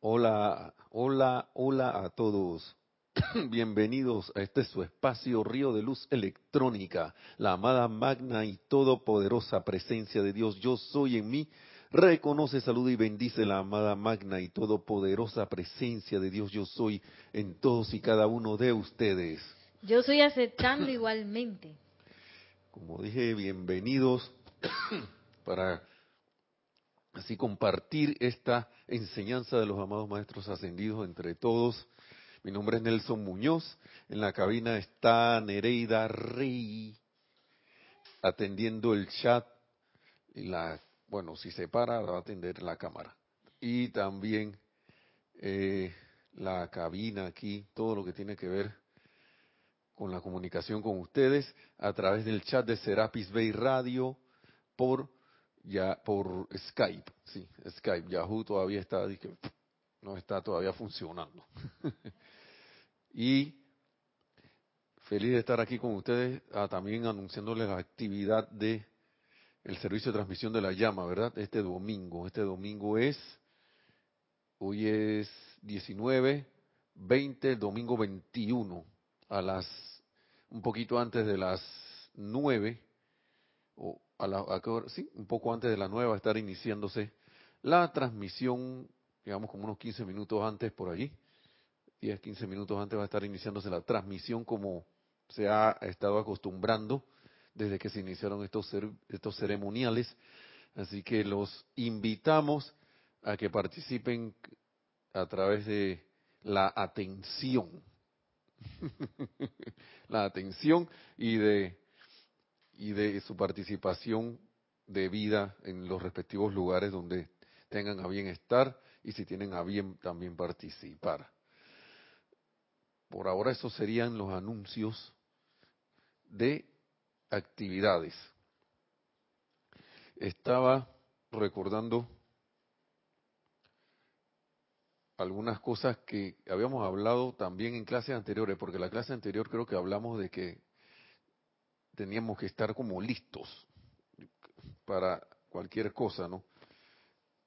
Hola, hola, hola a todos. Bienvenidos a este su espacio Río de Luz Electrónica, la amada magna y todopoderosa presencia de Dios. Yo soy en mí. Reconoce, saluda y bendice la amada magna y todopoderosa presencia de Dios. Yo soy en todos y cada uno de ustedes. Yo soy aceptando igualmente. Como dije, bienvenidos para así compartir esta enseñanza de los amados maestros ascendidos entre todos. Mi nombre es Nelson Muñoz. En la cabina está Nereida Rey atendiendo el chat y la, bueno, si se para va a atender la cámara. Y también eh, la cabina aquí, todo lo que tiene que ver con la comunicación con ustedes a través del chat de Serapis Bay Radio por ya por Skype, sí, Skype, Yahoo todavía está, no está todavía funcionando. y feliz de estar aquí con ustedes, ah, también anunciándoles la actividad de el servicio de transmisión de la llama, ¿verdad? Este domingo, este domingo es, hoy es 19, 20, domingo 21, a las, un poquito antes de las 9, o a la, a, sí, un poco antes de la nueva estar iniciándose la transmisión, digamos como unos 15 minutos antes por allí, 10, 15 minutos antes va a estar iniciándose la transmisión como se ha estado acostumbrando desde que se iniciaron estos, estos ceremoniales. Así que los invitamos a que participen a través de la atención, la atención y de y de su participación de vida en los respectivos lugares donde tengan a bien estar y si tienen a bien también participar. Por ahora esos serían los anuncios de actividades. Estaba recordando algunas cosas que habíamos hablado también en clases anteriores, porque la clase anterior creo que hablamos de que teníamos que estar como listos para cualquier cosa, ¿no?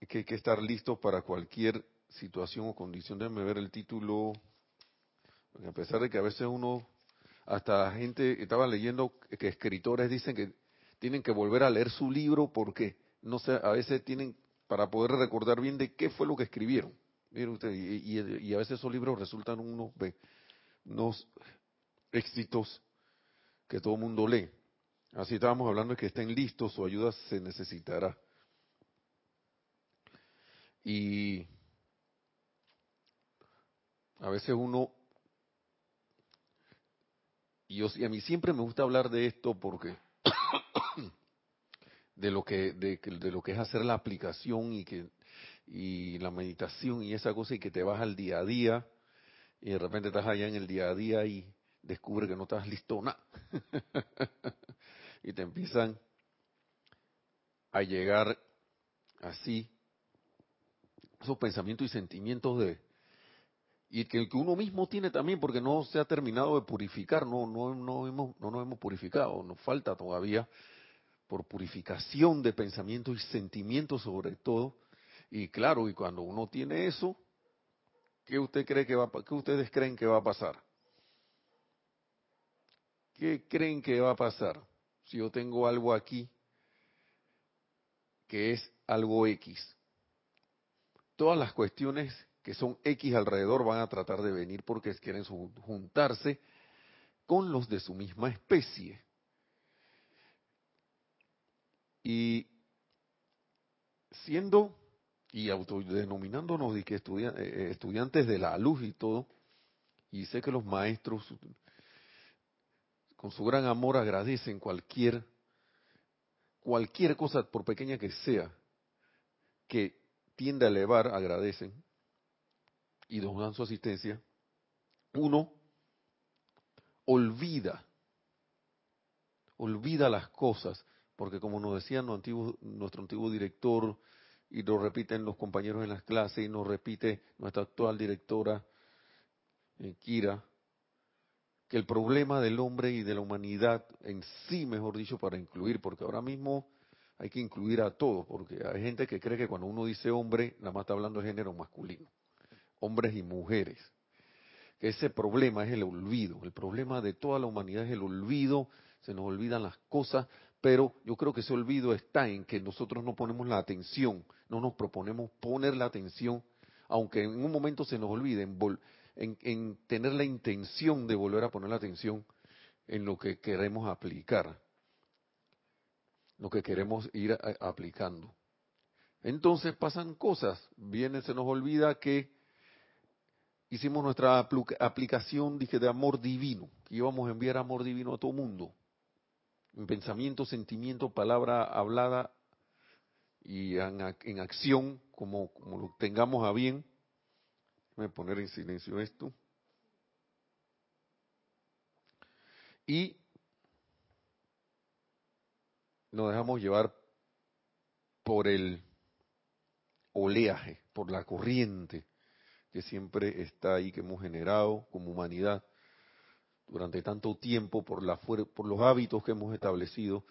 Que hay que estar listos para cualquier situación o condición. Déjenme ver el título, a pesar de que a veces uno, hasta la gente, estaba leyendo que escritores dicen que tienen que volver a leer su libro porque, no sé, a veces tienen, para poder recordar bien de qué fue lo que escribieron. Miren usted, y, a veces esos libros resultan unos, unos éxitos que todo el mundo lee. Así estábamos hablando de que estén listos, su ayuda se necesitará. Y a veces uno, y, yo, a mí siempre me gusta hablar de esto porque de lo que de, de, lo que es hacer la aplicación y que y la meditación y esa cosa y que te vas al día a día y de repente estás allá en el día a día y descubre que no estás listo nada. y te empiezan a llegar así esos pensamientos y sentimientos de y que que uno mismo tiene también porque no se ha terminado de purificar, no no no hemos no nos hemos purificado, nos falta todavía por purificación de pensamientos y sentimientos sobre todo. Y claro, y cuando uno tiene eso, ¿qué usted cree que va qué ustedes creen que va a pasar? ¿Qué creen que va a pasar si yo tengo algo aquí que es algo X? Todas las cuestiones que son X alrededor van a tratar de venir porque quieren juntarse con los de su misma especie. Y siendo y autodenominándonos de que eh, estudiantes de la luz y todo, y sé que los maestros con su gran amor agradecen cualquier cualquier cosa por pequeña que sea que tiende a elevar, agradecen y nos dan su asistencia. Uno olvida olvida las cosas, porque como nos decía nuestro antiguo director, y lo repiten los compañeros en las clases, y nos repite nuestra actual directora, eh, Kira, que el problema del hombre y de la humanidad en sí, mejor dicho, para incluir, porque ahora mismo hay que incluir a todos, porque hay gente que cree que cuando uno dice hombre, nada más está hablando de género masculino. hombres y mujeres. Ese problema es el olvido. El problema de toda la humanidad es el olvido. Se nos olvidan las cosas, pero yo creo que ese olvido está en que nosotros no ponemos la atención, no nos proponemos poner la atención, aunque en un momento se nos olvide, en, en tener la intención de volver a poner la atención en lo que queremos aplicar, lo que queremos ir aplicando. Entonces pasan cosas, viene, se nos olvida que hicimos nuestra aplicación, dije, de amor divino, que íbamos a enviar amor divino a todo mundo, en pensamiento, sentimiento, palabra hablada y en, acción, como lo tengamos a bien. Voy a poner en silencio esto. Y nos dejamos llevar por el oleaje, por la corriente que siempre está ahí, que hemos generado como humanidad durante tanto tiempo, por, la, por los hábitos que hemos establecido.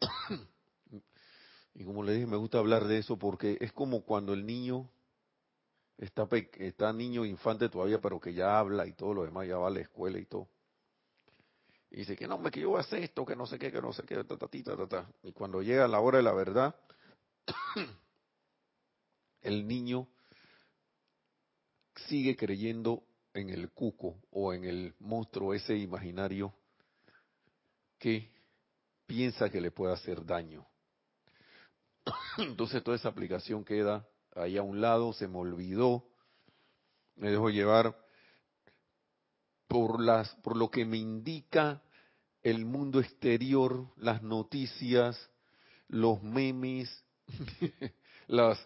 y como le dije, me gusta hablar de eso porque es como cuando el niño está, está niño, infante todavía, pero que ya habla y todo lo demás, ya va a la escuela y todo. Y dice que no, que yo voy a hacer esto, que no sé qué, que no sé qué, ta, ta, ta, ta, Y cuando llega la hora de la verdad, el niño sigue creyendo en el cuco o en el monstruo ese imaginario que piensa que le puede hacer daño. Entonces toda esa aplicación queda ahí a un lado, se me olvidó, me dejo llevar por las por lo que me indica el mundo exterior, las noticias, los memes, las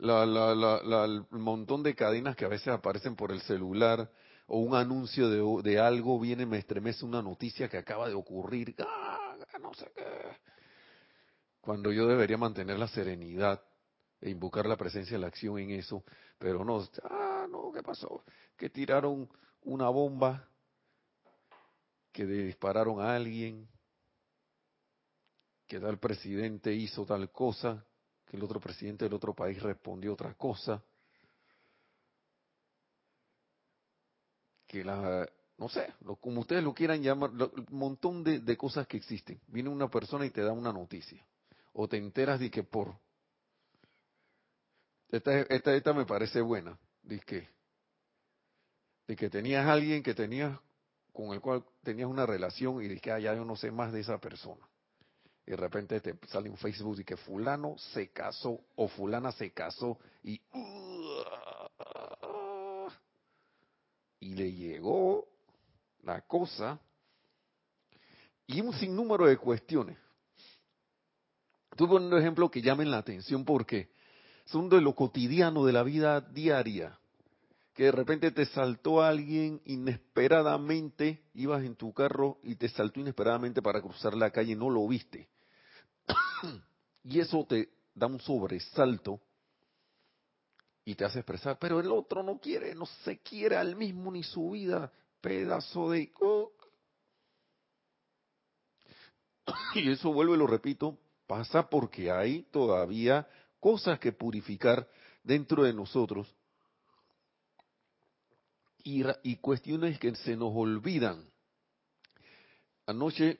la, la, la, el montón de cadenas que a veces aparecen por el celular o un anuncio de, algo viene me estremece una noticia que acaba de ocurrir, ¡Ah, no sé qué. Cuando yo debería mantener la serenidad e invocar la presencia de la acción en eso, pero no, ah, no, ¿qué pasó? Que tiraron una bomba, que dispararon a alguien, que tal presidente hizo tal cosa, que el otro presidente del otro país respondió otra cosa, que la, no sé, como ustedes lo quieran llamar, un montón de, cosas que existen. Viene una persona y te da una noticia, o te enteras de que por, esta, esta, esta me parece buena, de que, de que tenías alguien que tenías, con el cual tenías una relación y de que ah, yo no sé más de esa persona y de repente te sale un Facebook y que fulano se casó o fulana se casó y y le llegó la cosa y un sinnúmero de cuestiones. Estoy poniendo ejemplos que llamen la atención porque son de lo cotidiano de la vida diaria. Que de repente te saltó alguien inesperadamente, ibas en tu carro y te saltó inesperadamente para cruzar la calle no lo viste y eso te da un sobresalto y te hace expresar, pero el otro no quiere, no se quiere al mismo ni su vida, pedazo de... Y eso vuelvo y lo repito, pasa porque hay todavía cosas que purificar dentro de nosotros y, cuestiones que se nos olvidan. Anoche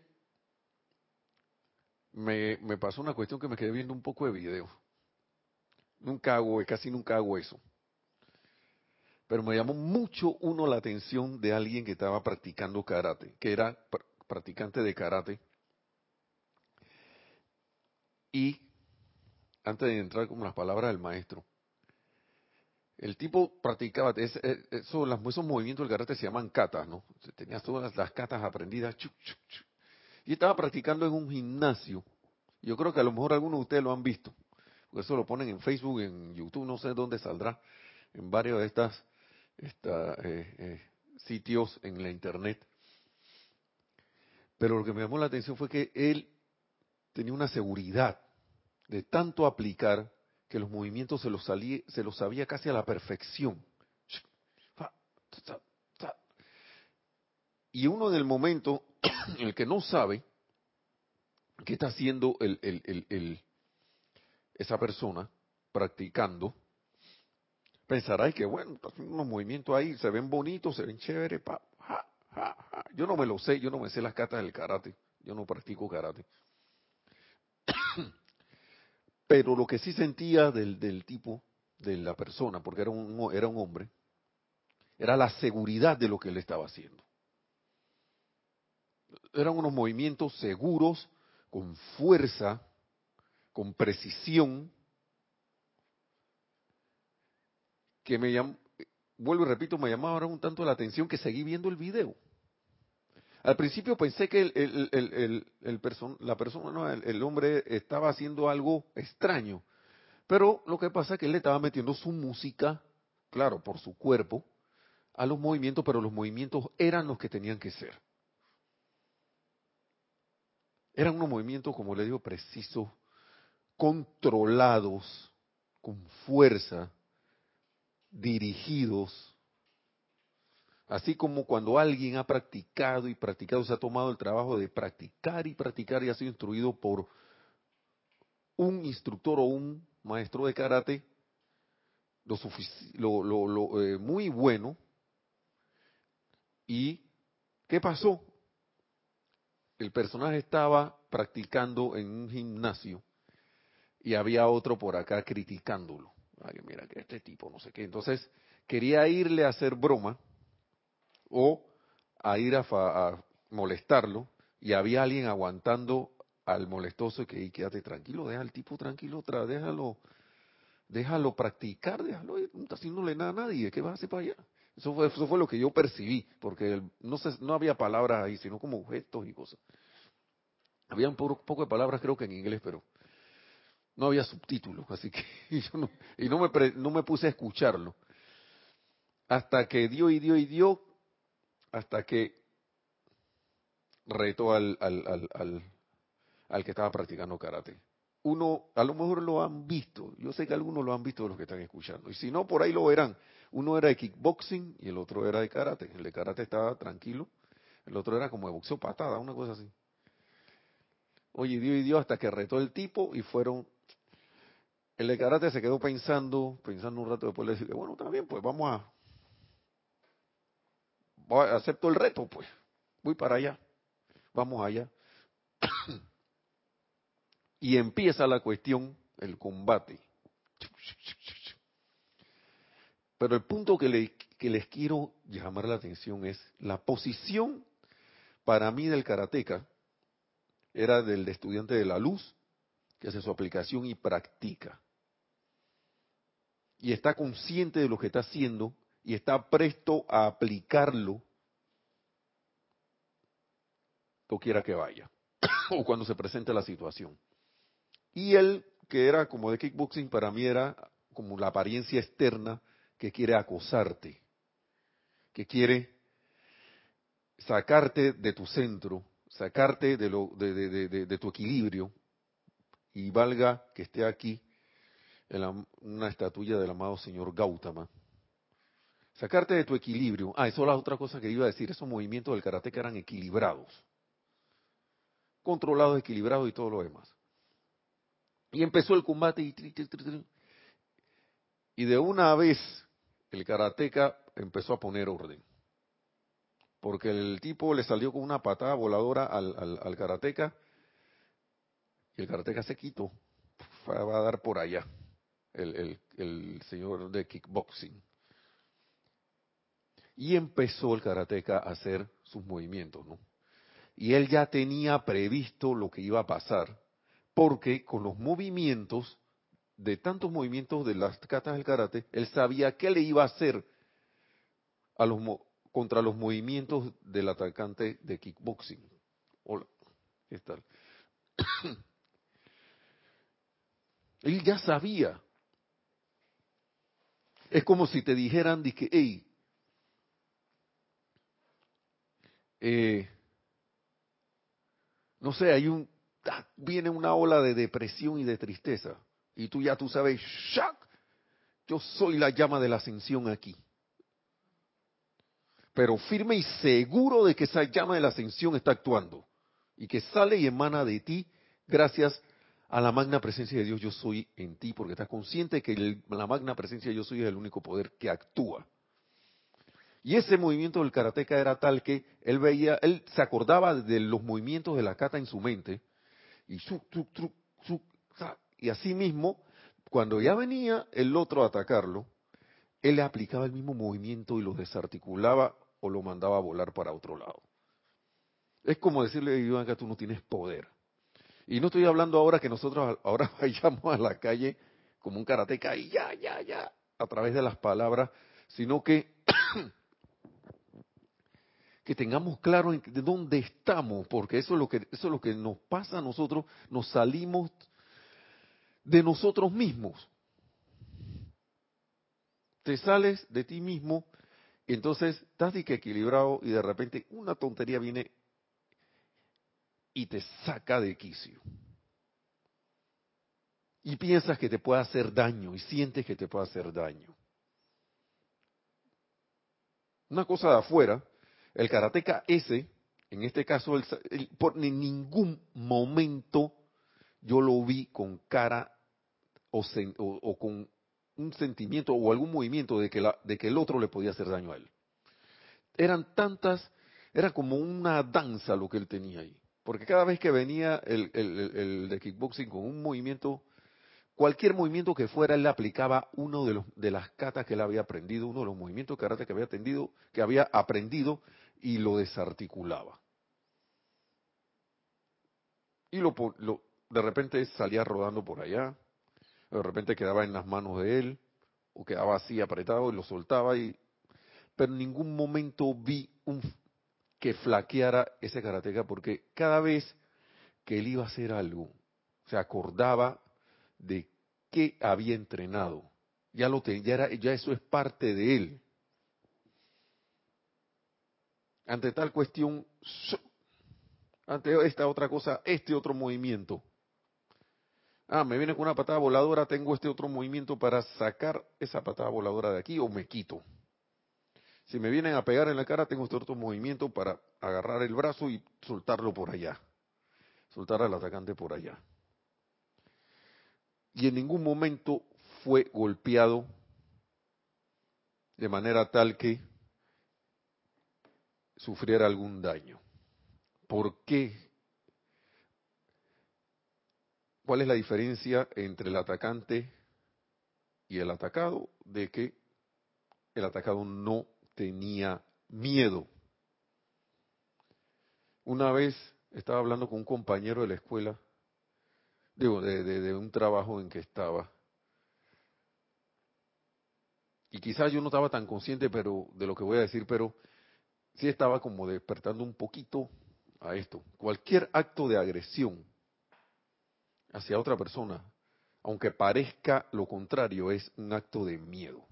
me, me pasó una cuestión que me quedé viendo un poco de video. Nunca hago, casi nunca hago eso. Pero me llamó mucho uno la atención de alguien que estaba practicando karate, que era practicante de karate. Y antes de entrar con las palabras del maestro, el tipo practicaba, eso, esos movimientos del karate se llaman katas, ¿no? Tenías todas las katas aprendidas, y estaba practicando en un gimnasio. Yo creo que a lo mejor algunos de ustedes lo han visto. Porque eso lo ponen en Facebook, en YouTube, no sé dónde saldrá. En varios de estos eh, eh, sitios en la internet. Pero lo que me llamó la atención fue que él tenía una seguridad de tanto aplicar que los movimientos se los, salía, se los sabía casi a la perfección. Y uno en el momento el que no sabe qué está haciendo el, el, el, esa persona practicando, Pensará que bueno, está haciendo unos movimientos ahí, se ven bonitos, se ven chéveres, pa, ja, ja. Yo no me lo sé, yo no me sé las catas del karate, yo no practico karate. Pero lo que sí sentía del, tipo, de la persona, porque era un, era un hombre, era la seguridad de lo que él estaba haciendo. Eran unos movimientos seguros, con fuerza, con precisión, que me llamó, vuelvo y repito, me llamaba ahora un tanto la atención que seguí viendo el video. Al principio pensé que el, el la persona, no, el, hombre estaba haciendo algo extraño, pero lo que pasa es que él le estaba metiendo su música, claro, por su cuerpo, a los movimientos, pero los movimientos eran los que tenían que ser. Eran unos movimientos, como le digo, precisos, controlados, con fuerza, dirigidos, así como cuando alguien ha practicado y practicado, se ha tomado el trabajo de practicar y practicar y ha sido instruido por un instructor o un maestro de karate, lo, lo, eh, muy bueno. ¿Y qué pasó? El personaje estaba practicando en un gimnasio y había otro por acá criticándolo. Ay, mira que este tipo, no sé qué. Entonces, quería irle a hacer broma o a ir a, molestarlo y había alguien aguantando al molestoso que quédate tranquilo, deja al tipo tranquilo, déjalo, déjalo practicar, déjalo, no está haciéndole nada a nadie, ¿qué vas a hacer para allá? Eso fue, eso fue lo que yo percibí, porque no, se, no había palabras ahí, sino como gestos y cosas. Había un poco, de palabras creo que en inglés, pero no había subtítulos, así que yo no, y no me, no me puse a escucharlo. Hasta que dio y dio y dio, hasta que retó al, al, al, al, que estaba practicando karate. Uno, a lo mejor lo han visto, yo sé que algunos lo han visto de los que están escuchando, y si no, por ahí lo verán. Uno era de kickboxing y el otro era de karate. El de karate estaba tranquilo, el otro era como de boxeo patada, una cosa así. Oye, dio y dio hasta que retó el tipo y fueron el de karate se quedó pensando, pensando un rato después le dije, bueno, bien, pues vamos a, acepto el reto, pues, voy para allá, vamos allá. y empieza la cuestión, el combate. Pero el punto que, les quiero llamar la atención es la posición para mí del karateca era del estudiante de la luz que hace su aplicación y practica y está consciente de lo que está haciendo y está presto a aplicarlo, quiera que vaya, o cuando se presente la situación. Y él, que era como de kickboxing, para mí era como la apariencia externa que quiere acosarte, que quiere sacarte de tu centro, sacarte de, lo, de tu equilibrio, y valga que esté aquí una estatuilla del amado señor Gautama. Sacarte de tu equilibrio. Ah, eso es la otra cosa que iba a decir. Esos movimientos del karate que eran equilibrados. Controlados, equilibrados y todo lo demás. Y empezó el combate y, y de una vez el karateca empezó a poner orden. Porque el tipo le salió con una patada voladora al, al, al karateca y el karateca se quitó. Va a dar por allá el, señor de kickboxing. Y empezó el karateca a hacer sus movimientos, ¿no? Y él ya tenía previsto lo que iba a pasar, porque con los movimientos, de tantos movimientos de las catas del karate, él sabía qué le iba a hacer a los, contra los movimientos del atacante de kickboxing. Hola, ¿qué tal? él ya sabía es como si te dijeran, que, hey, eh, no sé, hay un, ah, viene una ola de depresión y de tristeza, y tú ya tú sabes, ¡shack! Yo soy la llama de la ascensión aquí. Pero firme y seguro de que esa llama de la ascensión está actuando y que sale y emana de ti gracias a la magna presencia de Dios yo soy en ti, porque estás consciente que la magna presencia de yo soy es el único poder que actúa. Y ese movimiento del karateca era tal que él veía, él se acordaba de los movimientos de la kata en su mente, y su, y así mismo, cuando ya venía el otro a atacarlo, él le aplicaba el mismo movimiento y lo desarticulaba o lo mandaba a volar para otro lado. Es como decirle, Iván, que tú no tienes poder. Y no estoy hablando ahora que nosotros ahora vayamos a la calle como un karateca y ya, ya, ya, a través de las palabras, sino que que tengamos claro de dónde estamos, porque eso es lo que eso es lo que nos pasa a nosotros, nos salimos de nosotros mismos. Te sales de ti mismo, entonces estás equilibrado y de repente una tontería viene y te saca de quicio. Y piensas que te puede hacer daño y sientes que te puede hacer daño. Una cosa de afuera, el karateca ese, en este caso, por en ningún momento yo lo vi con cara o, con un sentimiento o algún movimiento de que, la, de que el otro le podía hacer daño a él. Eran tantas, era como una danza lo que él tenía ahí. Porque cada vez que venía el, el, de kickboxing con un movimiento, cualquier movimiento que fuera, él le aplicaba uno de, los, de las catas que él había aprendido, uno de los movimientos de karate que había, que había aprendido y lo desarticulaba. Y lo, lo, de repente salía rodando por allá, de repente quedaba en las manos de él, o quedaba así apretado y lo soltaba, y, pero en ningún momento vi un, que flaqueara ese karateca porque cada vez que él iba a hacer algo, se acordaba de qué había entrenado. Ya lo tenía, ya, era, ya eso es parte de él. Ante tal cuestión, ante esta otra cosa, este otro movimiento. Ah, me viene con una patada voladora, tengo este otro movimiento para sacar esa patada voladora de aquí o me quito. Si me vienen a pegar en la cara, tengo este otro movimiento para agarrar el brazo y soltarlo por allá. Soltar al atacante por allá. Y en ningún momento fue golpeado de manera tal que sufriera algún daño. ¿Por qué? ¿Cuál es la diferencia entre el atacante y el atacado? De que el atacado no tenía miedo. Una vez estaba hablando con un compañero de la escuela, digo, de, un trabajo en que estaba, y quizás yo no estaba tan consciente pero de lo que voy a decir, pero sí estaba como despertando un poquito a esto. Cualquier acto de agresión hacia otra persona, aunque parezca lo contrario, es un acto de miedo.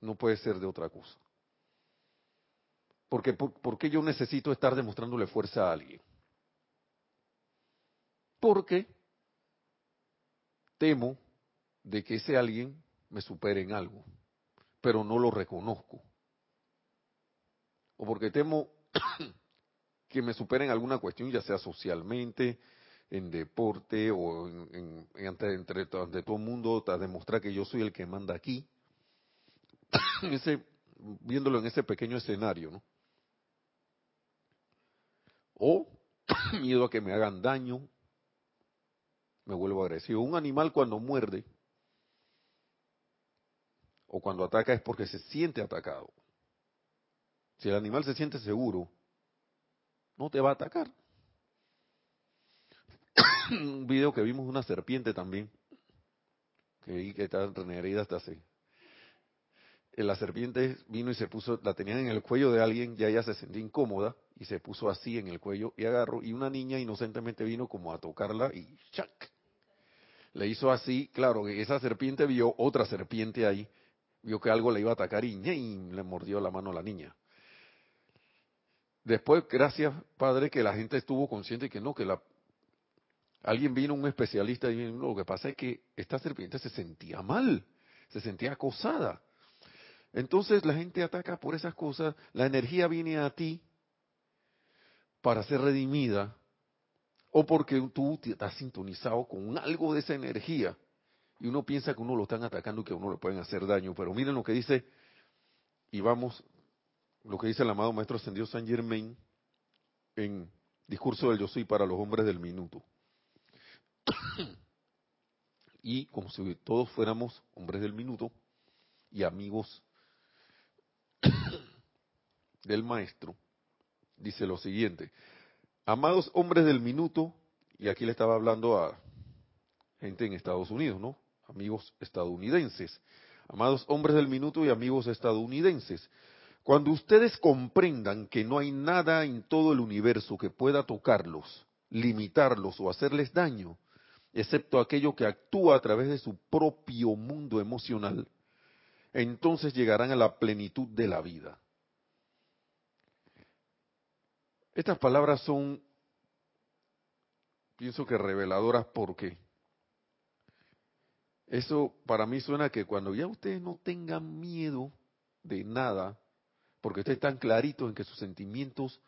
No puede ser de otra cosa. Porque, por, qué yo necesito estar demostrándole fuerza a alguien? Porque temo de que ese alguien me supere en algo, pero no lo reconozco. O porque temo que me supere en alguna cuestión, ya sea socialmente, en deporte o en, entre, entre, todo el mundo, para demostrar que yo soy el que manda aquí. viéndolo en ese pequeño escenario, ¿no? O miedo a que me hagan daño, me vuelvo agresivo. Un animal cuando muerde o cuando ataca es porque se siente atacado. Si el animal se siente seguro, no te va a atacar. Un video que vimos una serpiente también, que, que está herida hasta así. Eh, la serpiente vino y se puso, la tenían en el cuello de alguien, ya ella se sentía incómoda y se puso así en el cuello y agarró, y una niña inocentemente vino como a tocarla y ¡chac! Le hizo así, claro, esa serpiente vio otra serpiente ahí, vio que algo le iba a atacar y, le mordió la mano a la niña. Después, gracias, padre, que la gente estuvo consciente que no, que la alguien vino, un especialista, y vino, lo que pasa es que esta serpiente se sentía mal, se sentía acosada. Entonces la gente ataca por esas cosas, la energía viene a ti para ser redimida o porque tú estás sintonizado con algo de esa energía y uno piensa que uno lo están atacando y que a uno le pueden hacer daño. Pero miren lo que dice, y vamos, lo que dice el amado Maestro Ascendido San Germain en Discurso del Yo Soy para los Hombres del Minuto. y como si todos fuéramos hombres del minuto y amigos del Maestro, dice lo siguiente. Amados hombres del minuto, y aquí le estaba hablando a gente en Estados Unidos, ¿no? amigos estadounidenses. Amados hombres del minuto y amigos estadounidenses, cuando ustedes comprendan que no hay nada en todo el universo que pueda tocarlos, limitarlos o hacerles daño, excepto aquello que actúa a través de su propio mundo emocional, entonces llegarán a la plenitud de la vida. Estas palabras son, pienso que reveladoras porque eso para mí suena que cuando ya ustedes no tengan miedo de nada, porque ustedes están claritos en que sus sentimientos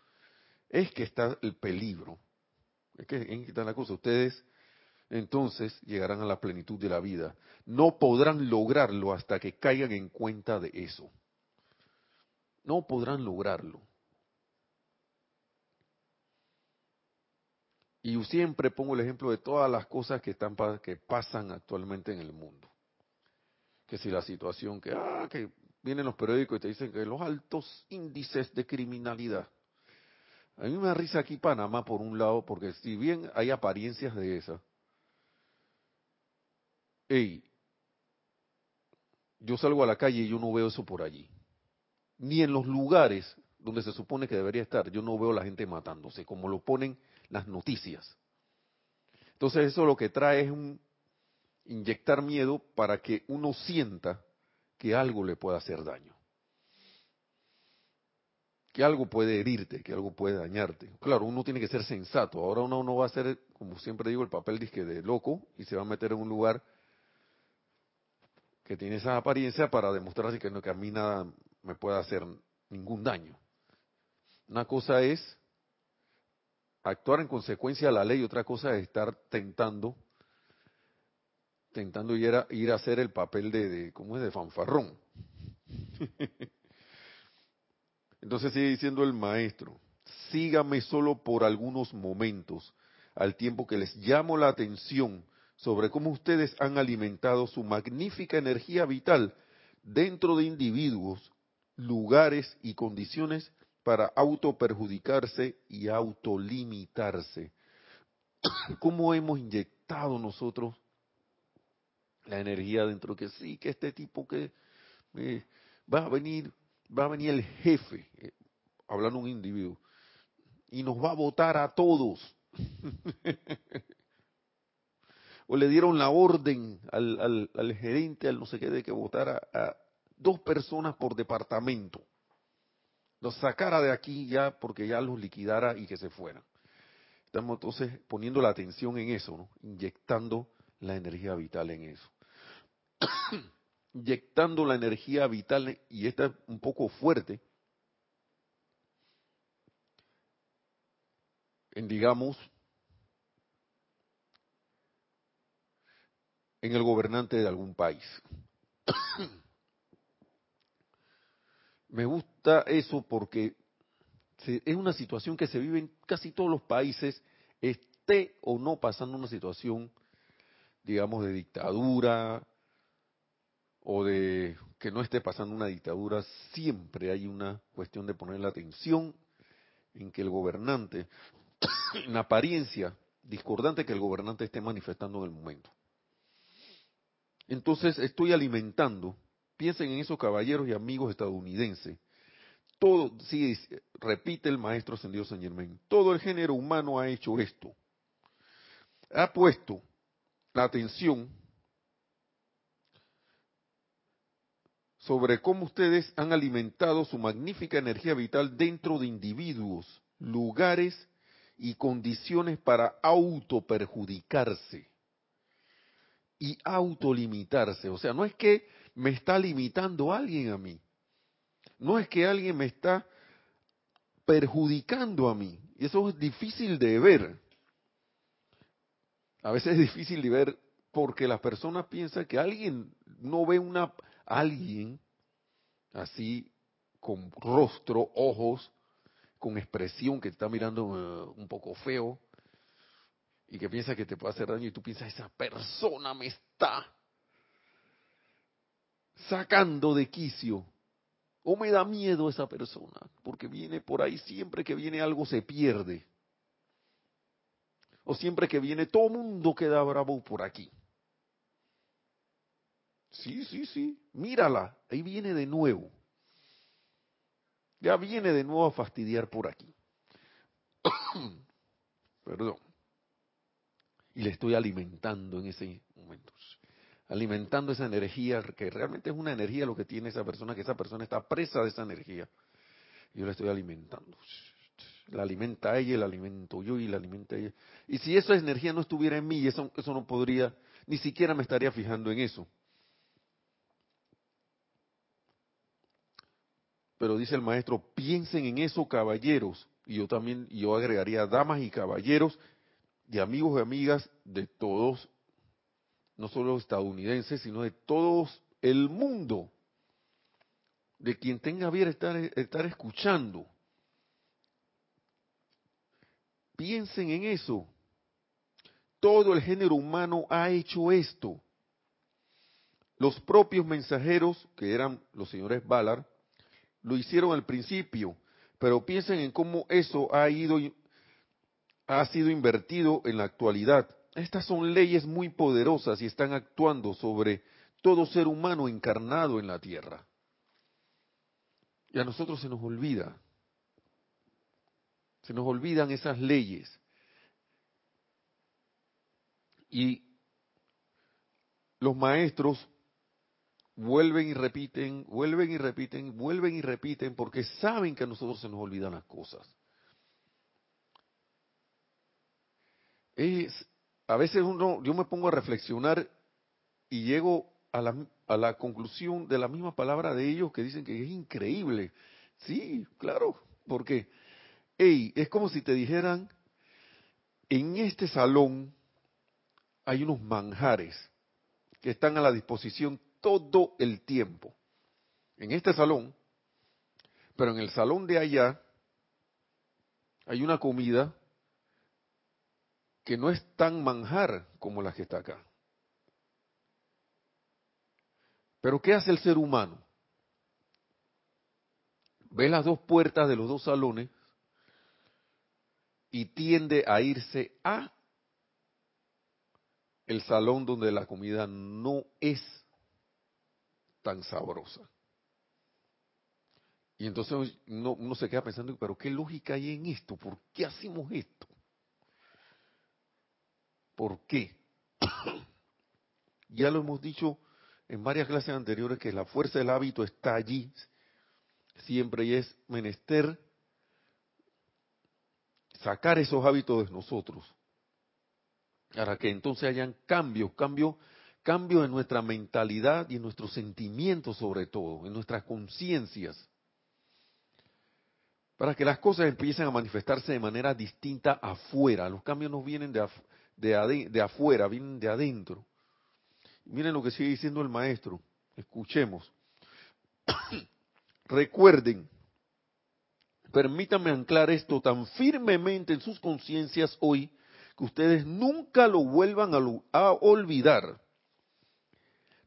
es que está el peligro, es que en que está la cosa, ustedes entonces llegarán a la plenitud de la vida. No podrán lograrlo hasta que caigan en cuenta de eso. No podrán lograrlo. Y siempre pongo el ejemplo de todas las cosas que están que pasan actualmente en el mundo. Que si la situación que ah que vienen los periódicos y te dicen que los altos índices de criminalidad. A mí me da risa aquí Panamá por un lado, porque si bien hay apariencias de esa, hey, yo salgo a la calle y yo no veo eso por allí. Ni en los lugares donde se supone que debería estar, yo no veo la gente matándose, como lo ponen las noticias. Entonces eso lo que trae es un inyectar miedo para que uno sienta que algo le pueda hacer daño. Que algo puede herirte, que algo puede dañarte. Claro, uno tiene que ser sensato. Ahora uno no va a hacer, como siempre digo, el papel disque de loco y se va a meter en un lugar que tiene esa apariencia para demostrar así que, no, que a mí nada me pueda hacer ningún daño. Una cosa es actuar en consecuencia a la ley, otra cosa es estar tentando, tentando ir a, ir a hacer el papel de, de ¿cómo es?, de fanfarrón. Entonces sigue diciendo el maestro, sígame solo por algunos momentos, al tiempo que les llamo la atención sobre cómo ustedes han alimentado su magnífica energía vital dentro de individuos, lugares y condiciones para autoperjudicarse y autolimitarse. ¿Cómo hemos inyectado nosotros la energía dentro? Que sí, que este tipo que eh, va a venir, va a venir el jefe, eh, hablando un individuo, y nos va a votar a todos. o le dieron la orden al, al, gerente, al no sé qué, de que votara a dos personas por departamento los sacara de aquí ya porque ya los liquidara y que se fueran. Estamos entonces poniendo la atención en eso, ¿no? inyectando la energía vital en eso. inyectando la energía vital, y esta es un poco fuerte, en digamos, en el gobernante de algún país. Me gusta eso porque es una situación que se vive en casi todos los países, esté o no pasando una situación, digamos, de dictadura o de que no esté pasando una dictadura, siempre hay una cuestión de poner la atención en que el gobernante, en apariencia discordante que el gobernante esté manifestando en el momento. Entonces estoy alimentando Piensen en esos caballeros y amigos estadounidenses. Todo, sí, repite el maestro ascendido San Germain, todo el género humano ha hecho esto. Ha puesto la atención sobre cómo ustedes han alimentado su magnífica energía vital dentro de individuos, lugares y condiciones para autoperjudicarse y autolimitarse. O sea, no es que me está limitando alguien a mí. No es que alguien me está perjudicando a mí. Y eso es difícil de ver. a veces es difícil de ver porque las personas piensan que alguien no ve una alguien así con rostro, ojos, con expresión que te está mirando eh, un poco feo y que piensa que te puede hacer daño y tú piensas esa persona me está sacando de quicio o me da miedo esa persona porque viene por ahí siempre que viene algo se pierde. O siempre que viene todo mundo queda bravo por aquí Sí, sí, sí. Mírala. Ahí viene de nuevo. Ya viene de nuevo a fastidiar por aquí. Perdón. Y le estoy alimentando en ese momento. Alimentando esa energía, que realmente es una energía lo que tiene esa persona, que esa persona está presa de esa energía. Yo le estoy alimentando. La alimenta ella, la alimento yo y la alimenta ella. Y si esa energía no estuviera en mí, eso no podría, ni siquiera me estaría fijando en eso. Pero dice el maestro, piensen en eso, caballeros. Y yo también, yo agregaría damas y caballeros y amigos y amigas de todos, no solo estadounidenses, sino de todos el mundo, de quien tenga bien estar, estar escuchando. Piensen en eso. Todo el género humano ha hecho esto. Los propios mensajeros, que eran los señores Ballard, lo hicieron al principio, pero piensen en cómo eso ha ido ha sido invertido en la actualidad. Estas son leyes muy poderosas y están actuando sobre todo ser humano encarnado en la tierra. Y a nosotros se nos olvida. Se nos olvidan esas leyes. Y los maestros vuelven y repiten, vuelven y repiten, vuelven y repiten, porque saben que a nosotros se nos olvidan las cosas. A veces uno, yo me pongo a reflexionar y llego a la, a la conclusión de la misma palabra de ellos que dicen que es increíble. Sí, claro, porque, hey, es como si te dijeran, en este salón hay unos manjares que están a la disposición todo el tiempo. En este salón, pero en el salón de allá hay una comida que no es tan manjar como la que está acá. Pero ¿qué hace el ser humano? Ve las dos puertas de los dos salones y tiende a irse a el salón donde la comida no es tan sabrosa. Y entonces uno, se queda pensando, pero ¿qué lógica hay en esto? ¿Por qué hacemos esto? ¿Por qué? ya lo hemos dicho en varias clases anteriores que la fuerza del hábito está allí siempre y es menester sacar esos hábitos de nosotros para que entonces hayan cambios, cambios cambio en nuestra mentalidad y en nuestros sentimientos sobre todo, en nuestras conciencias, para que las cosas empiecen a manifestarse de manera distinta afuera. Los cambios no vienen de, de, de afuera, vienen de adentro. Miren lo que sigue diciendo el maestro, escuchemos. Recuerden, permítanme anclar esto tan firmemente en sus conciencias hoy que ustedes nunca lo vuelvan a olvidar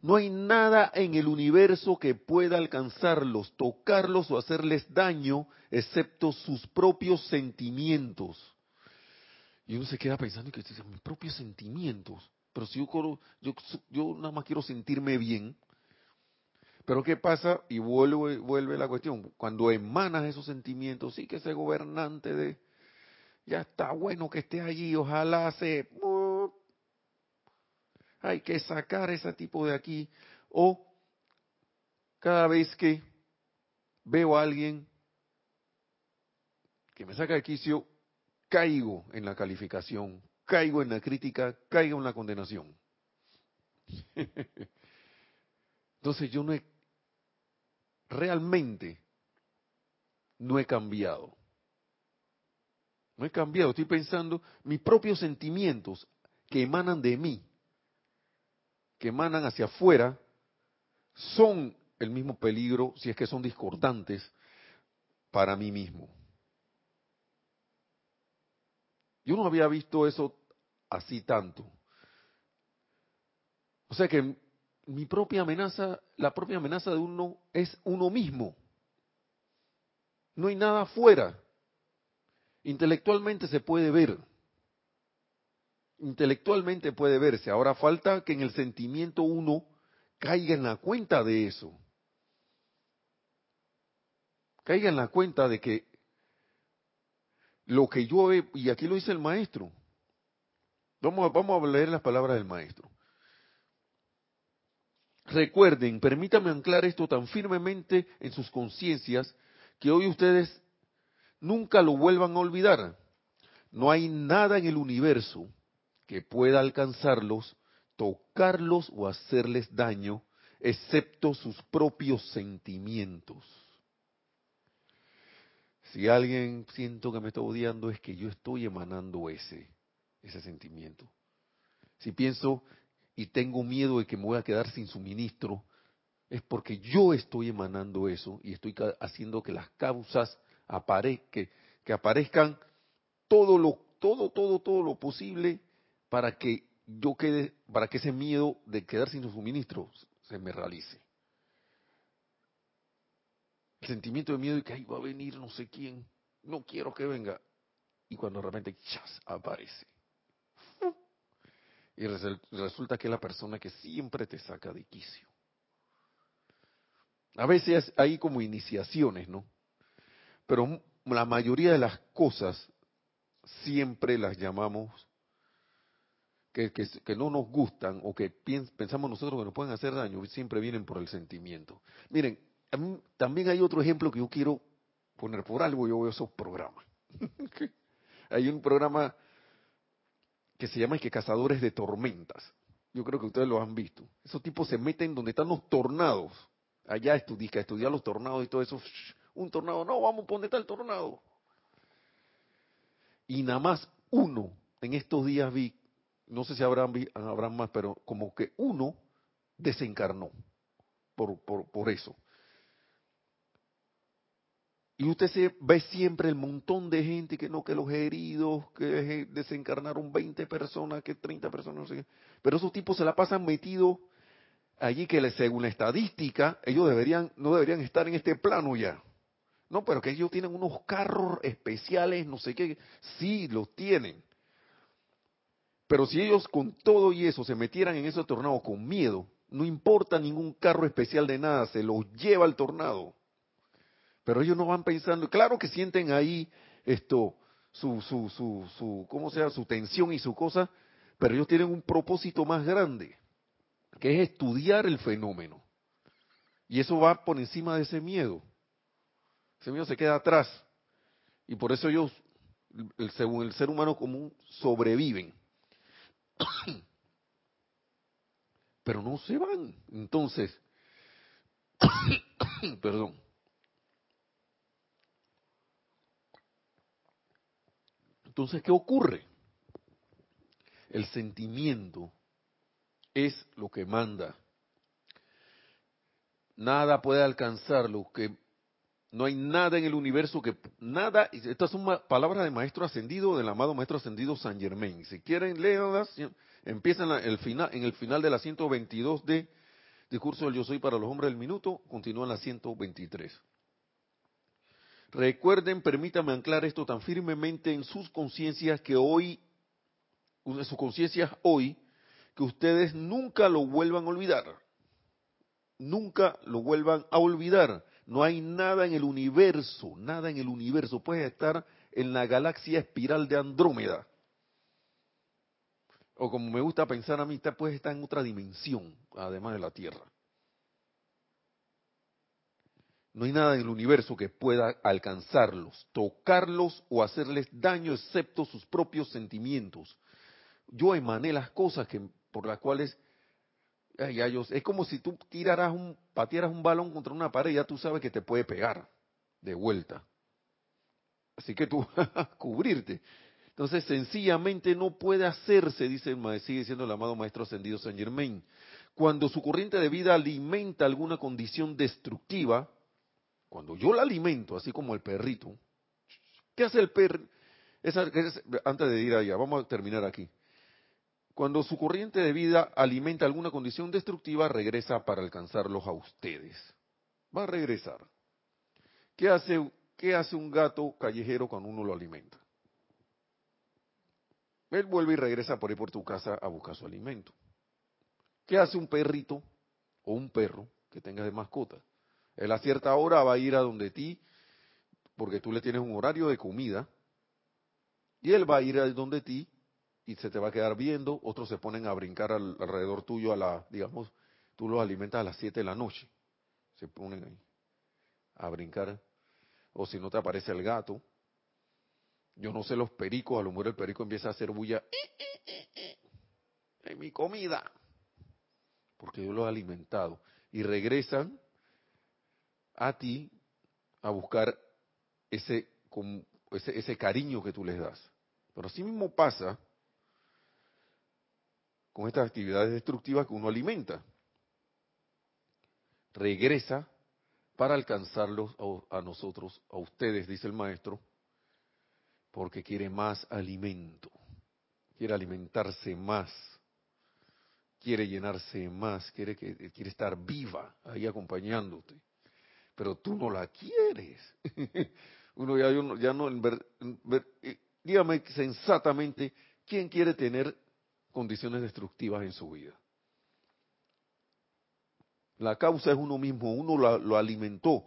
no hay nada en el universo que pueda alcanzarlos, tocarlos o hacerles daño, excepto sus propios sentimientos. Y uno se queda pensando que mis propios sentimientos. Pero si yo, yo, yo nada más quiero sentirme bien. Pero ¿qué pasa? Y vuelve, vuelve la cuestión. Cuando emanas esos sentimientos, sí que ese gobernante de, ya está bueno que esté allí, ojalá se hay que sacar ese tipo de aquí. O cada vez que veo a alguien que me saca de quicio, caigo en la calificación, caigo en la crítica, caigo en la condenación. Entonces yo no he, realmente no he cambiado. No he cambiado, estoy pensando mis propios sentimientos que emanan de mí, que emanan hacia afuera, son el mismo peligro si es que son discordantes para mí mismo. Yo no había visto eso así tanto. O sea que mi propia amenaza, la propia amenaza de uno es uno mismo. No hay nada afuera. Intelectualmente se puede ver. Intelectualmente puede verse. Ahora falta que en el sentimiento uno caiga en la cuenta de eso. Caiga en la cuenta de que lo que yo he, y aquí lo dice el maestro. Vamos, a leer las palabras del maestro. Recuerden, permítame anclar esto tan firmemente en sus conciencias que hoy ustedes nunca lo vuelvan a olvidar. No hay nada en el universo que pueda alcanzarlos, tocarlos o hacerles daño, excepto sus propios sentimientos. Si alguien siento que me está odiando es que yo estoy emanando ese, ese sentimiento. Si pienso y tengo miedo de que me voy a quedar sin suministro, es porque yo estoy emanando eso y estoy haciendo que las causas que, que aparezcan todo lo, todo, todo, todo lo posible para que yo quede, para que ese miedo de quedar sin suministro se me realice. El sentimiento de miedo de que ahí va a venir no sé quién, no quiero que venga. Y cuando de repente ¡chas! aparece. Y resulta que es la persona que siempre te saca de quicio. A veces hay como iniciaciones, ¿no? Pero la mayoría de las cosas siempre las llamamos que, no nos gustan o que pensamos nosotros que nos pueden hacer daño, siempre vienen por el sentimiento. Miren, también hay otro ejemplo que yo quiero poner por algo, yo veo esos programas. hay un programa que se llama que Cazadores de Tormentas. Yo creo que ustedes lo han visto. Esos tipos se meten donde están los tornados allá estudiar, estudiar los tornados y todo eso. Un tornado, no, vamos, ¿dónde está el tornado? Y nada más uno, en estos días vi, no sé si habrán, habrán más, pero como que uno desencarnó por, por, eso. Y usted ve siempre el montón de gente que no, que los heridos, que desencarnaron 20 personas, que 30 personas, no sé qué. Pero esos tipos se la pasan metidos allí que según la estadística, ellos deberían, no deberían estar en este plano ya. No, pero que ellos tienen unos carros especiales, no sé qué, sí los tienen. Pero si ellos con todo y eso se metieran en ese tornado con miedo, no importa ningún carro especial de nada, se los lleva el tornado. Pero ellos no van pensando, claro que sienten ahí esto, su, su, su, su, ¿cómo sea? Su tensión y su cosa, pero ellos tienen un propósito más grande que es estudiar el fenómeno. Y eso va por encima de ese miedo. Ese miedo se queda atrás. Y por eso ellos, según el ser humano común, sobreviven. Pero no se van. Entonces, perdón. Entonces, ¿qué ocurre? El sentimiento es lo que manda. Nada puede alcanzarlo, que no hay nada en el universo que nada, estas son palabras de maestro ascendido, del amado maestro ascendido San Germain. Si quieren leerlas, empiezan el final, en el final de la 122 de discurso del Yo Soy para los hombres del minuto, continúan la 123. Recuerden, permítanme anclar esto tan firmemente en sus conciencias que hoy, en sus conciencias hoy, que ustedes nunca lo vuelvan a olvidar. Nunca lo vuelvan a olvidar. No hay nada en el universo, nada en el universo. puede estar en la galaxia espiral de Andrómeda. O como me gusta pensar a mí, puede estar en otra dimensión, además de la Tierra. No hay nada en el universo que pueda alcanzarlos, tocarlos o hacerles daño excepto sus propios sentimientos. Yo emané las cosas por las cuales es como si tú tiraras un, patearas un balón contra una pared, y ya tú sabes que te puede pegar de vuelta. Así que tú a cubrirte. Entonces, sencillamente no puede hacerse, dice el sigue diciendo el amado Maestro Ascendido Saint Germain. Cuando su corriente de vida alimenta alguna condición destructiva, cuando yo la alimento, así como el perrito, ¿qué hace el perro? antes de ir allá, vamos a terminar aquí. Cuando su corriente de vida alimenta alguna condición destructiva, regresa para alcanzarlos a ustedes. Va a regresar. ¿Qué hace, un gato callejero cuando uno lo alimenta? Él vuelve y regresa por ahí por tu casa a buscar su alimento. ¿Qué hace un perrito o un perro que tengas de mascota? Él a cierta hora va a ir a donde ti, porque tú le tienes un horario de comida, y él va a ir a donde ti y se te va a quedar viendo, otros se ponen a brincar alrededor tuyo a la, digamos, tú los alimentas a las 7 de la noche, se ponen ahí a brincar, o si no te aparece el gato, yo no sé los pericos, a lo mejor el perico empieza a hacer bulla en mi comida, porque yo los he alimentado, y regresan a ti a buscar ese, ese, ese cariño que tú les das. Pero así mismo pasa con estas actividades destructivas que uno alimenta. Regresa para alcanzarlos a, nosotros, a ustedes, dice el maestro, porque quiere más alimento, quiere alimentarse más, quiere llenarse más, quiere, estar viva ahí acompañándote, pero tú no la quieres. Uno ya, ya no, eh, dígame sensatamente, ¿quién quiere tener condiciones destructivas en su vida. La causa es uno mismo, uno lo, alimentó.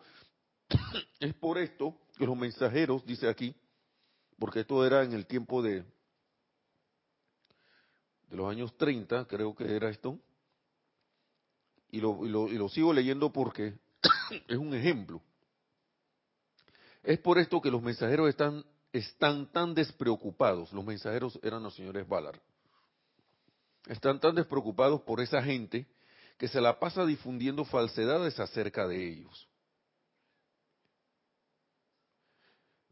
es por esto que los mensajeros, dice aquí, porque esto era en el tiempo de, de los años 30, creo que era esto, y lo, y lo, y lo sigo leyendo porque es un ejemplo. Es por esto que los mensajeros están, están tan despreocupados. Los mensajeros eran los señores Ballard están tan despreocupados por esa gente que se la pasa difundiendo falsedades acerca de ellos.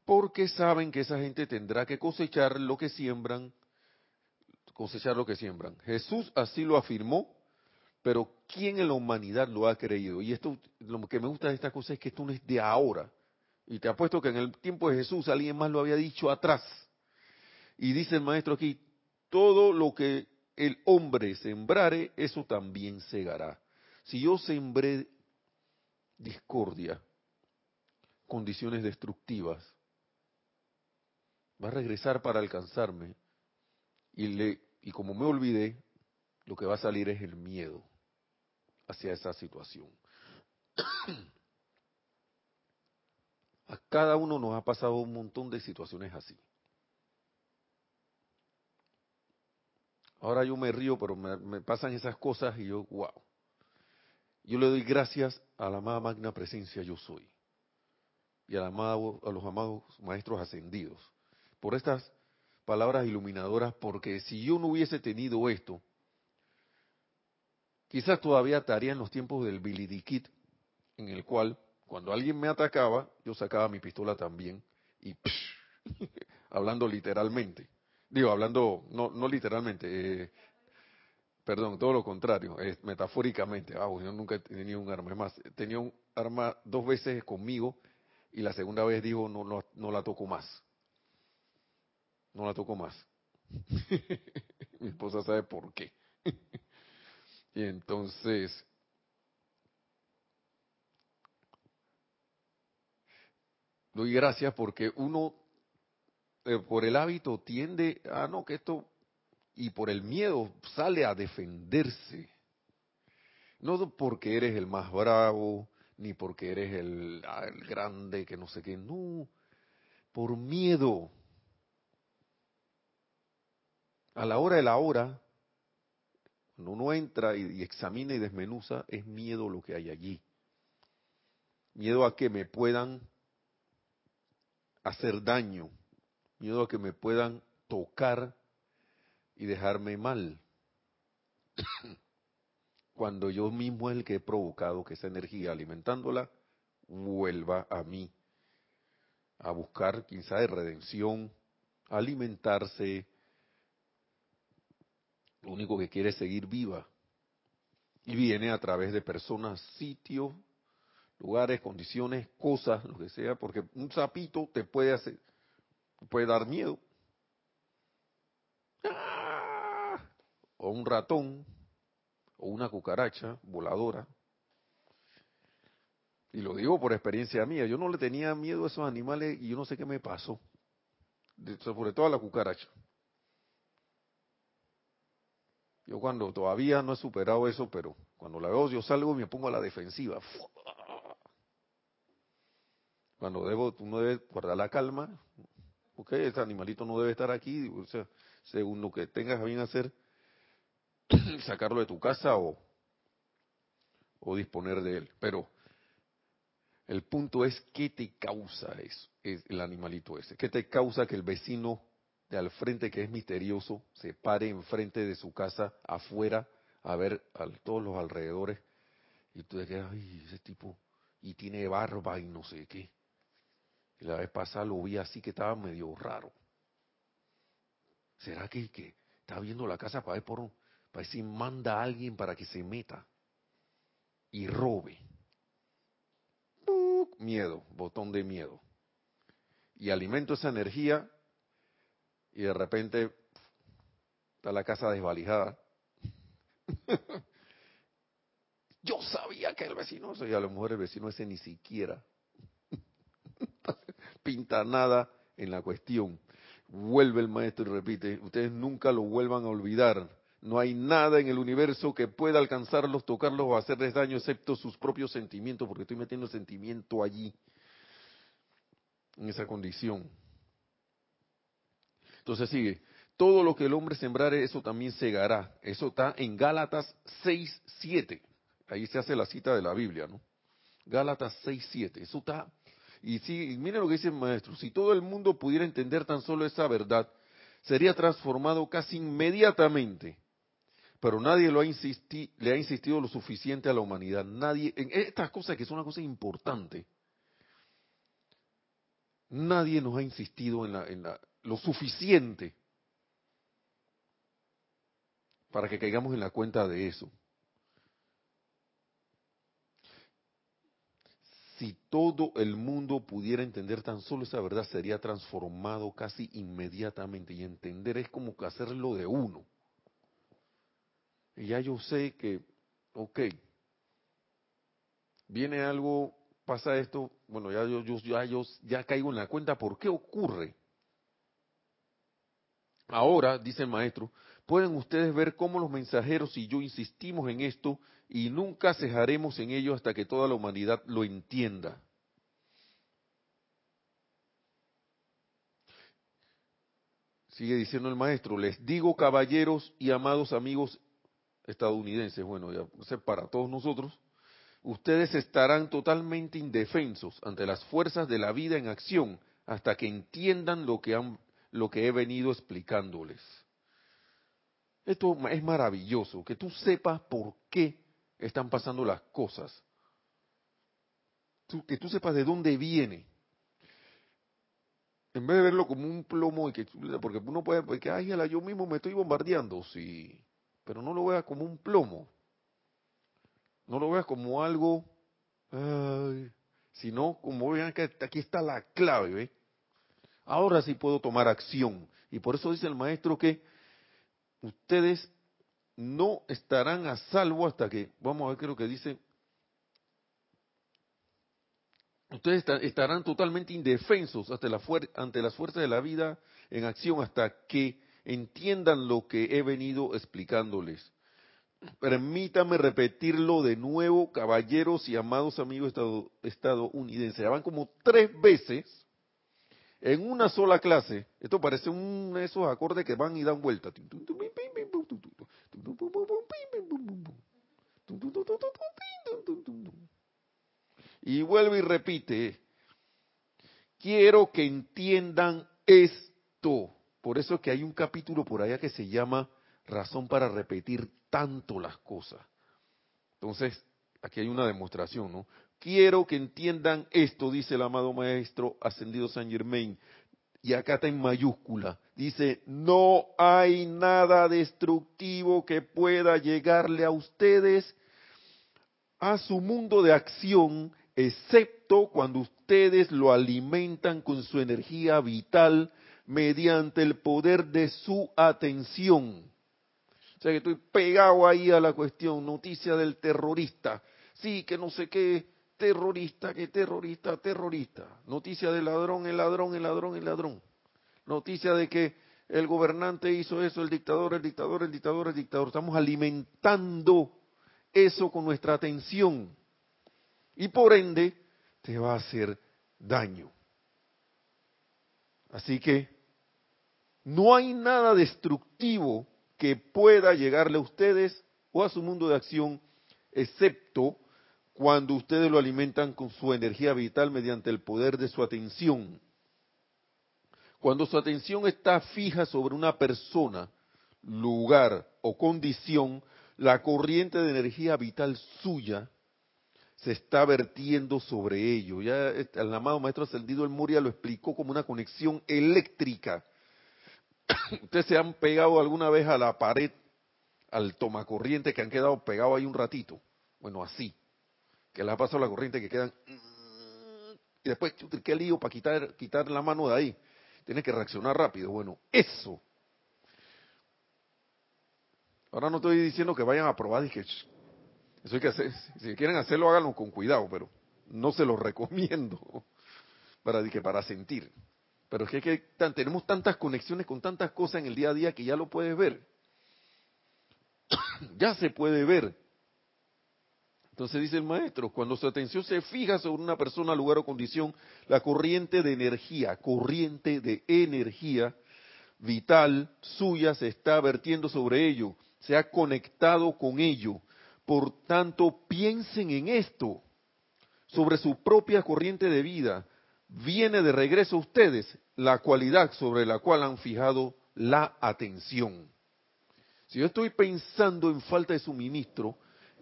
Porque saben que esa gente tendrá que cosechar lo que siembran, cosechar lo que siembran. Jesús así lo afirmó, pero ¿quién en la humanidad lo ha creído? Y esto, lo que me gusta de esta cosa es que esto no es de ahora. Y te apuesto que en el tiempo de Jesús alguien más lo había dicho atrás. Y dice el maestro aquí, todo lo que el hombre sembrare, eso también segará. Si yo sembré discordia, condiciones destructivas, va a regresar para alcanzarme y, le, y como me olvidé, lo que va a salir es el miedo hacia esa situación. A cada uno nos ha pasado un montón de situaciones así. Ahora yo me río, pero me, pasan esas cosas y yo, wow. Yo le doy gracias a la amada magna presencia yo soy y a, amado, a los amados maestros ascendidos por estas palabras iluminadoras, porque si yo no hubiese tenido esto, quizás todavía estaría en los tiempos del Billy en el cual cuando alguien me atacaba, yo sacaba mi pistola también y hablando literalmente. Digo, hablando, no, no literalmente, eh, perdón, todo lo contrario, metafóricamente. Ah, yo nunca he tenido un arma. Es más, tenía un arma dos veces conmigo y la segunda vez digo, no, no, no la toco más. No la toco más. Mi esposa sabe por qué. y entonces, doy gracias porque uno eh, por el hábito tiende a no, que esto, y por el miedo sale a defenderse. No porque eres el más bravo, ni porque eres el, ah, el grande, que no sé qué, no, por miedo. A la hora de la hora, cuando uno entra y, y examina y desmenuza, es miedo lo que hay allí. Miedo a que me puedan hacer daño miedo a que me puedan tocar y dejarme mal. Cuando yo mismo es el que he provocado que esa energía alimentándola vuelva a mí, a buscar quizá de redención, alimentarse, lo único que quiere es seguir viva. Y viene a través de personas, sitios, lugares, condiciones, cosas, lo que sea, porque un sapito te puede hacer, puede dar miedo. ¡Ah! O un ratón, o una cucaracha voladora. Y lo digo por experiencia mía, yo no le tenía miedo a esos animales y yo no sé qué me pasó, sobre todo a la cucaracha. Yo cuando todavía no he superado eso, pero cuando la veo yo salgo y me pongo a la defensiva. Cuando debo, uno debe guardar la calma, porque este animalito no debe estar aquí, o sea, según lo que tengas a bien hacer, sacarlo de tu casa o, o disponer de él. Pero el punto es qué te causa eso, el animalito ese, qué te causa que el vecino de al frente que es misterioso se pare enfrente de su casa afuera a ver a todos los alrededores y tú te quedas, ay, ese tipo, y tiene barba y no sé qué. La vez pasada lo vi así que estaba medio raro. ¿Será que, está viendo la casa para ver por para ver si manda a alguien para que se meta y robe? Miedo, botón de miedo. Y alimento esa energía y de repente está la casa desvalijada. Yo sabía que el vecino, y a lo mejor el vecino ese ni siquiera pinta nada en la cuestión. Vuelve el maestro y repite, ustedes nunca lo vuelvan a olvidar. No hay nada en el universo que pueda alcanzarlos, tocarlos o hacerles daño excepto sus propios sentimientos, porque estoy metiendo sentimiento allí, en esa condición. Entonces sigue, todo lo que el hombre sembrare, eso también segará. Eso está en Gálatas 6, 7. Ahí se hace la cita de la Biblia, ¿no? Gálatas 6, 7. Eso está... Y si, miren lo que dice el maestro, si todo el mundo pudiera entender tan solo esa verdad, sería transformado casi inmediatamente. Pero nadie lo ha le ha insistido lo suficiente a la humanidad. Nadie, en estas cosas que son una cosa importante, nadie nos ha insistido en la, en la, lo suficiente para que caigamos en la cuenta de eso. Si todo el mundo pudiera entender tan solo esa verdad, sería transformado casi inmediatamente. Y entender es como que hacerlo de uno. Y ya yo sé que, ok, viene algo, pasa esto, bueno, ya yo, yo, ya, yo ya caigo en la cuenta por qué ocurre. Ahora, dice el maestro, pueden ustedes ver cómo los mensajeros y yo insistimos en esto y nunca cejaremos en ello hasta que toda la humanidad lo entienda. Sigue diciendo el maestro, les digo caballeros y amados amigos estadounidenses, bueno, ya sé, para todos nosotros, ustedes estarán totalmente indefensos ante las fuerzas de la vida en acción hasta que entiendan lo que han lo que he venido explicándoles. Esto es maravilloso, que tú sepas por qué están pasando las cosas. que tú sepas de dónde viene. En vez de verlo como un plomo, y que, porque uno puede, porque, ay, yo mismo me estoy bombardeando, sí, pero no lo veas como un plomo. No lo veas como algo, ay, sino como vean que aquí está la clave, ¿ves? Ahora sí puedo tomar acción. Y por eso dice el maestro que ustedes no estarán a salvo hasta que, vamos a ver qué es lo que dice, ustedes estarán totalmente indefensos ante, la ante las fuerzas de la vida en acción hasta que entiendan lo que he venido explicándoles. Permítame repetirlo de nuevo, caballeros y amados amigos estadounidenses. Ya van como tres veces en una sola clase, esto parece un esos acordes que van y dan vuelta. Y vuelve y repite, quiero que entiendan esto. Por eso es que hay un capítulo por allá que se llama Razón para repetir tanto las cosas. Entonces, aquí hay una demostración, ¿no? Quiero que entiendan esto, dice el amado Maestro Ascendido San Germain. y acá está en mayúscula. Dice, no hay nada destructivo que pueda llegarle a ustedes a su mundo de acción, excepto cuando ustedes lo alimentan con su energía vital mediante el poder de su atención. O sea que estoy pegado ahí a la cuestión, noticia del terrorista. Sí, que no sé qué, terrorista, que terrorista, terrorista. Noticia del ladrón, el ladrón, el ladrón, el ladrón. Noticia de que el gobernante hizo eso, el dictador, el dictador, el dictador, el dictador. Estamos alimentando eso con nuestra atención. Y por ende, te va a hacer daño. Así que no hay nada destructivo que pueda llegarle a ustedes o a su mundo de acción, excepto cuando ustedes lo alimentan con su energía vital mediante el poder de su atención. Cuando su atención está fija sobre una persona, lugar o condición, la corriente de energía vital suya se está vertiendo sobre ello. Ya el amado maestro ascendido el Moria lo explicó como una conexión eléctrica ustedes se han pegado alguna vez a la pared, al tomacorriente que han quedado pegados ahí un ratito. Bueno, así. Que les ha pasado la corriente que quedan. Y después, qué lío para quitar, quitar la mano de ahí. Tienes que reaccionar rápido. Bueno, eso. Ahora no estoy diciendo que vayan a probar que eso hay que hacer. Si quieren hacerlo, háganlo con cuidado, pero no se lo recomiendo para, para sentir. Pero es que, tenemos tantas conexiones con tantas cosas en el día a día que ya lo puedes ver. ya se puede ver. Entonces dice el maestro, cuando su atención se fija sobre una persona, lugar o condición, la corriente de energía, corriente de energía vital suya se está vertiendo sobre ello, se ha conectado con ello. Por tanto, piensen en esto, sobre su propia corriente de vida. Viene de regreso a ustedes la cualidad sobre la cual han fijado la atención. Si yo estoy pensando en falta de suministro,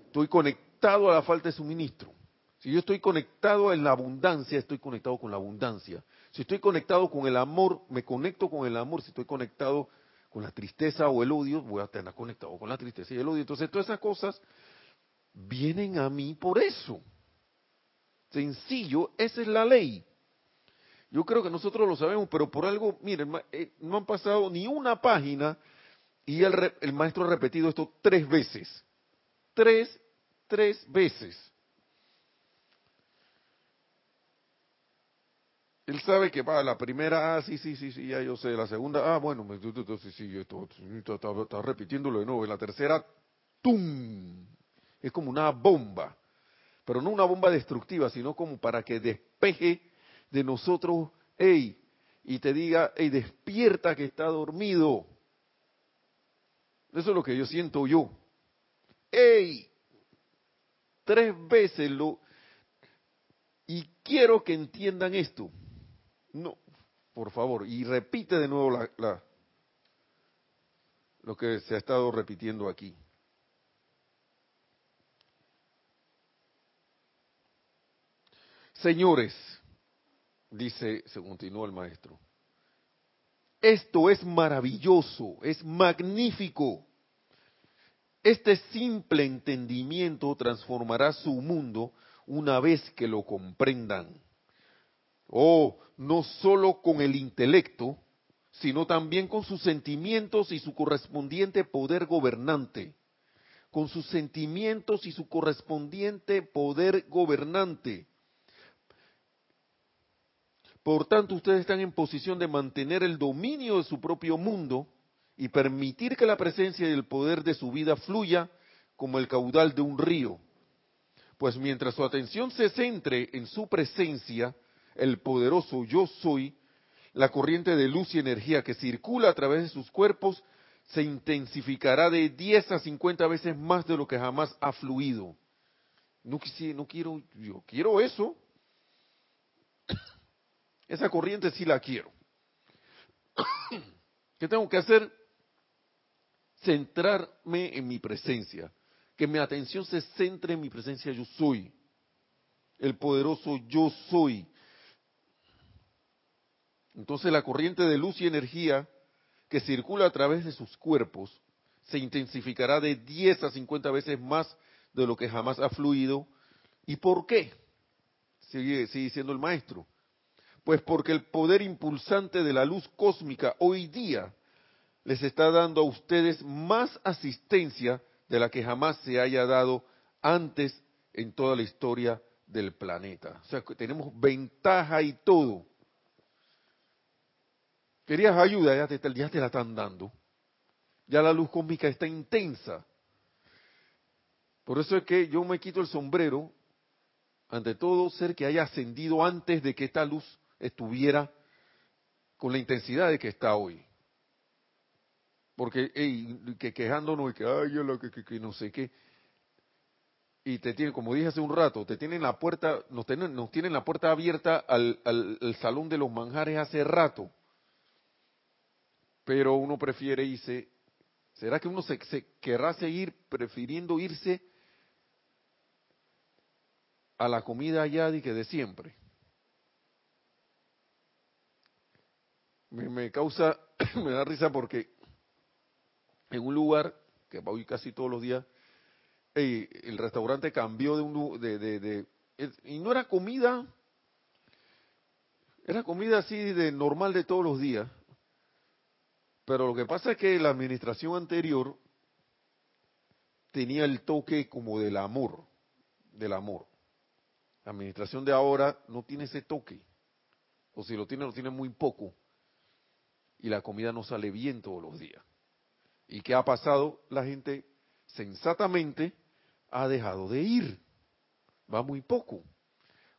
estoy conectado a la falta de suministro. Si yo estoy conectado en la abundancia, estoy conectado con la abundancia. Si estoy conectado con el amor, me conecto con el amor. Si estoy conectado con la tristeza o el odio, voy a tener conectado con la tristeza y el odio. Entonces, todas esas cosas vienen a mí por eso. Sencillo, esa es la ley. Yo creo que nosotros lo sabemos, pero por algo, miren, eh, no han pasado ni una página y el, el maestro ha repetido esto tres veces. Tres, tres veces. Él sabe que va la primera, ah, sí, sí, sí, sí, ya yo sé. La segunda, ah, bueno, sí, sí, esto, está, repitiéndolo de nuevo. Y la tercera, ¡tum! Es como una bomba. Pero no una bomba destructiva, sino como para que despeje de nosotros, hey, y te diga, hey, despierta que está dormido. Eso es lo que yo siento yo. Hey, tres veces lo... Y quiero que entiendan esto. No, por favor, y repite de nuevo la, la, lo que se ha estado repitiendo aquí. Señores, dice, se continuó el maestro, esto es maravilloso, es magnífico. Este simple entendimiento transformará su mundo una vez que lo comprendan. Oh, no solo con el intelecto, sino también con sus sentimientos y su correspondiente poder gobernante. Con sus sentimientos y su correspondiente poder gobernante. Por tanto, ustedes están en posición de mantener el dominio de su propio mundo y permitir que la presencia y el poder de su vida fluya como el caudal de un río. Pues mientras su atención se centre en su presencia, el poderoso yo soy, la corriente de luz y energía que circula a través de sus cuerpos se intensificará de 10 a 50 veces más de lo que jamás ha fluido. No, no quiero, yo quiero eso, esa corriente sí la quiero. ¿Qué tengo que hacer? Centrarme en mi presencia. Que mi atención se centre en mi presencia yo soy. El poderoso yo soy. Entonces la corriente de luz y energía que circula a través de sus cuerpos se intensificará de 10 a 50 veces más de lo que jamás ha fluido. ¿Y por qué? Sigue, sigue diciendo el maestro. Pues porque el poder impulsante de la luz cósmica hoy día les está dando a ustedes más asistencia de la que jamás se haya dado antes en toda la historia del planeta. O sea, que tenemos ventaja y todo. Querías ayuda, ya te, te la están dando. Ya la luz cósmica está intensa. Por eso es que yo me quito el sombrero ante todo ser que haya ascendido antes de que esta luz estuviera con la intensidad de que está hoy. Porque, que quejándonos y que, ay, lo que, que, no sé qué. Y te tienen, como dije hace un rato, te tienen la puerta, nos tienen, nos tienen la puerta abierta al, al, salón de los manjares hace rato. Pero uno prefiere irse, ¿será que uno se, querrá seguir prefiriendo irse a la comida allá de que de siempre? Me causa, me da risa porque en un lugar que voy casi todos los días, el restaurante cambió de un de, de, y no era comida, era comida así de normal de todos los días, pero lo que pasa es que la administración anterior tenía el toque como del amor, del amor. La administración de ahora no tiene ese toque, o si lo tiene, lo tiene muy poco, y la comida no sale bien todos los días. ¿Y qué ha pasado? La gente sensatamente ha dejado de ir. Va muy poco.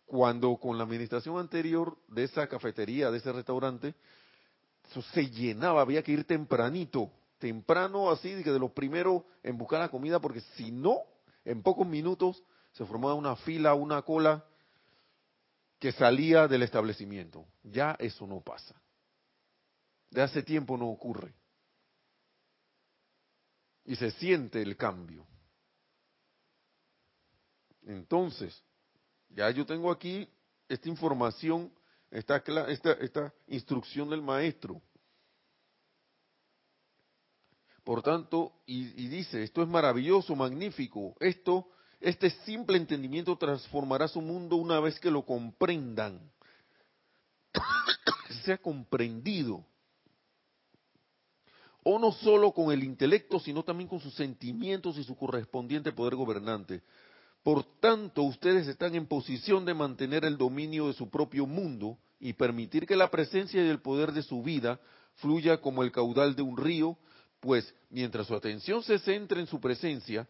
Cuando con la administración anterior de esa cafetería, de ese restaurante, eso se llenaba, había que ir tempranito, temprano así, de los primeros en buscar la comida, porque si no, en pocos minutos se formaba una fila, una cola que salía del establecimiento. Ya eso no pasa. De hace tiempo no ocurre y se siente el cambio. Entonces, ya yo tengo aquí esta información, esta, esta, instrucción del maestro. Por tanto, y, dice, esto es maravilloso, magnífico, esto, este simple entendimiento transformará su mundo una vez que lo comprendan, sea comprendido o no solo con el intelecto, sino también con sus sentimientos y su correspondiente poder gobernante. Por tanto, ustedes están en posición de mantener el dominio de su propio mundo y permitir que la presencia y el poder de su vida fluya como el caudal de un río, pues mientras su atención se centre en su presencia,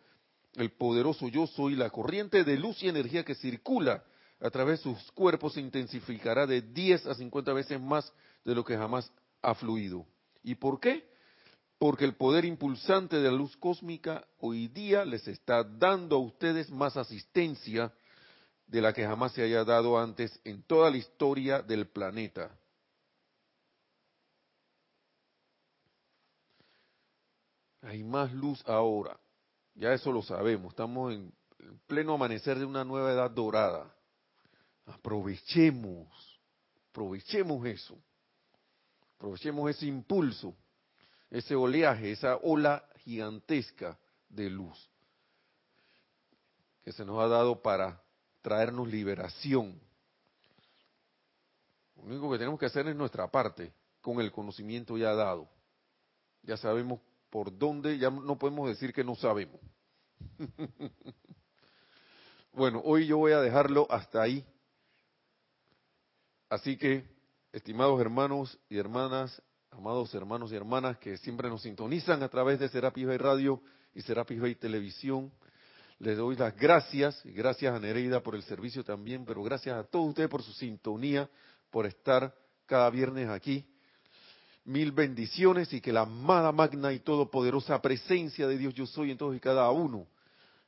el poderoso yo soy, la corriente de luz y energía que circula a través de sus cuerpos se intensificará de 10 a 50 veces más de lo que jamás ha fluido. ¿Y por qué? Porque el poder impulsante de la luz cósmica hoy día les está dando a ustedes más asistencia de la que jamás se haya dado antes en toda la historia del planeta. Hay más luz ahora, ya eso lo sabemos, estamos en pleno amanecer de una nueva edad dorada. Aprovechemos, aprovechemos eso, aprovechemos ese impulso ese oleaje, esa ola gigantesca de luz que se nos ha dado para traernos liberación. Lo único que tenemos que hacer es nuestra parte con el conocimiento ya dado. Ya sabemos por dónde, ya no podemos decir que no sabemos. bueno, hoy yo voy a dejarlo hasta ahí. Así que, estimados hermanos y hermanas, amados hermanos y hermanas que siempre nos sintonizan a través de Serapis Bay Radio y Serapis Bay Televisión. Les doy las gracias, y gracias a Nereida por el servicio también, pero gracias a todos ustedes por su sintonía, por estar cada viernes aquí. Mil bendiciones y que la amada, magna y todopoderosa presencia de Dios yo soy en todos y cada uno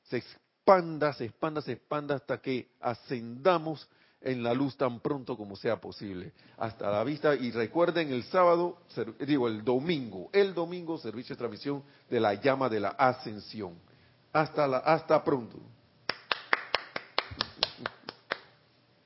se expanda, se expanda, se expanda hasta que ascendamos en la luz tan pronto como sea posible. Hasta la vista y recuerden el sábado, digo el domingo, el domingo servicio de transmisión de la llama de la ascensión. Hasta la hasta pronto.